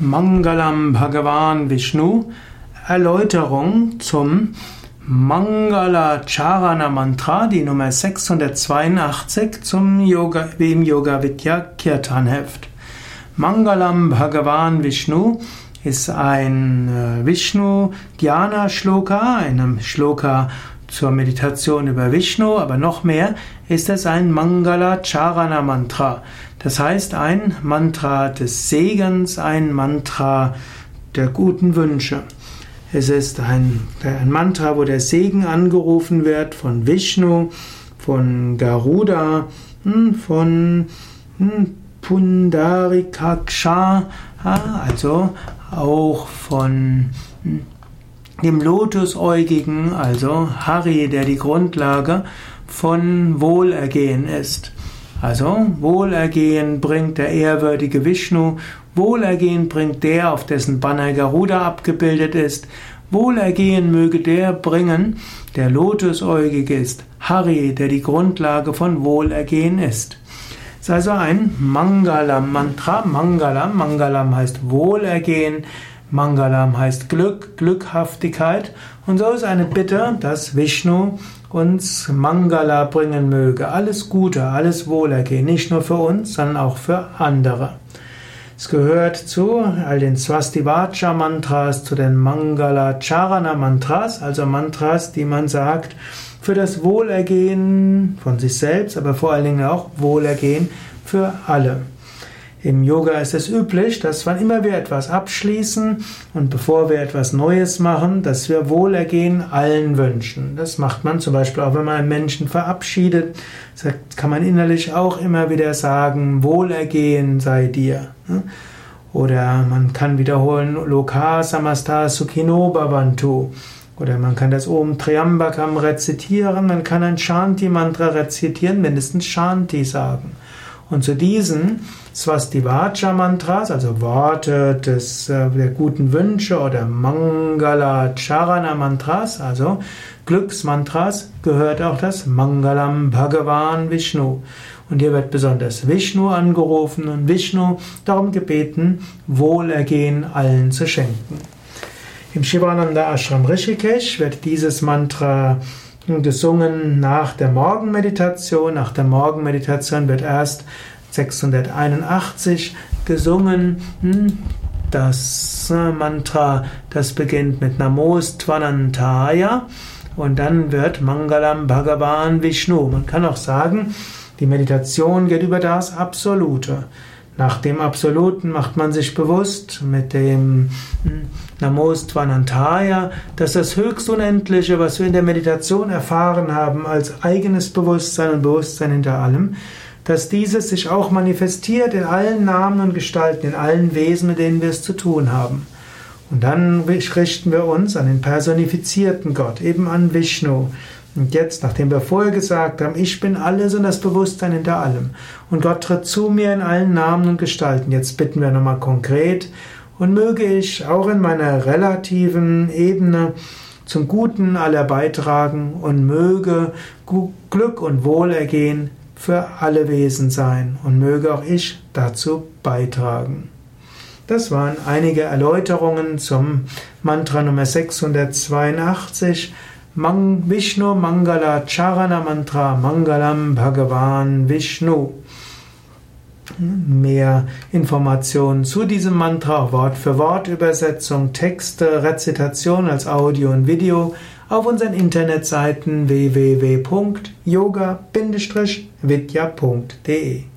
Mangalam Bhagavan Vishnu Erläuterung zum Mangala Charana Mantra, die Nummer 682 zum Yoga, im Yoga Vidya Kirtan Heft. Mangalam Bhagavan Vishnu ist ein äh, Vishnu Dhyana Shloka, einem Shloka zur Meditation über Vishnu, aber noch mehr ist es ein Mangala Charana Mantra. Das heißt ein Mantra des Segens, ein Mantra der guten Wünsche. Es ist ein, ein Mantra, wo der Segen angerufen wird von Vishnu, von Garuda, hm, von hm, Pundarikaksha, also auch von hm, dem Lotusäugigen, also Hari, der die Grundlage von Wohlergehen ist. Also Wohlergehen bringt der ehrwürdige Vishnu, Wohlergehen bringt der, auf dessen Banner Garuda abgebildet ist, Wohlergehen möge der bringen, der lotusäugig ist, Hari, der die Grundlage von Wohlergehen ist. Es ist also ein Mangalam-Mantra. Mangalam, Mangalam heißt Wohlergehen, Mangalam heißt Glück, Glückhaftigkeit. Und so ist eine Bitte, dass Vishnu uns Mangala bringen möge. Alles Gute, alles Wohlergehen, nicht nur für uns, sondern auch für andere. Es gehört zu all den Swastivacha Mantras, zu den Mangala Charana Mantras, also Mantras, die man sagt für das Wohlergehen von sich selbst, aber vor allen Dingen auch Wohlergehen für alle. Im Yoga ist es üblich, dass wann immer wir etwas abschließen und bevor wir etwas Neues machen, dass wir Wohlergehen allen wünschen. Das macht man zum Beispiel auch, wenn man einen Menschen verabschiedet. Das kann man innerlich auch immer wieder sagen, Wohlergehen sei dir. Oder man kann wiederholen, Loka Samasta Sukhino Bhavantu. Oder man kann das Om Triambakam rezitieren, man kann ein Shanti-Mantra rezitieren, mindestens Shanti sagen. Und zu diesen Swastivacha Mantras, also Worte des, äh, der guten Wünsche oder Mangala Charana Mantras, also Glücksmantras, gehört auch das Mangalam Bhagavan Vishnu. Und hier wird besonders Vishnu angerufen und Vishnu darum gebeten, Wohlergehen allen zu schenken. Im Shivananda Ashram Rishikesh wird dieses Mantra gesungen nach der Morgenmeditation. Nach der Morgenmeditation wird erst 681 gesungen. Hm, das äh, Mantra, das beginnt mit Namos Tvanantaya und dann wird Mangalam Bhagavan Vishnu. Man kann auch sagen, die Meditation geht über das Absolute. Nach dem Absoluten macht man sich bewusst mit dem hm, Namostvanantaya, dass das Höchstunendliche, was wir in der Meditation erfahren haben, als eigenes Bewusstsein und Bewusstsein hinter allem, dass dieses sich auch manifestiert in allen Namen und Gestalten, in allen Wesen, mit denen wir es zu tun haben. Und dann richten wir uns an den personifizierten Gott, eben an Vishnu, und jetzt, nachdem wir vorher gesagt haben, ich bin alles und das Bewusstsein hinter allem, und Gott tritt zu mir in allen Namen und Gestalten, jetzt bitten wir nochmal konkret, und möge ich auch in meiner relativen Ebene zum Guten aller beitragen. Und möge Glück und Wohlergehen für alle Wesen sein. Und möge auch ich dazu beitragen. Das waren einige Erläuterungen zum Mantra Nummer 682. Mang Vishnu Mangala Charana Mantra Mangalam Bhagavan Vishnu. Mehr Informationen zu diesem Mantra, Wort für Wort Übersetzung, Texte, Rezitation als Audio und Video auf unseren Internetseiten www.yoga-vidya.de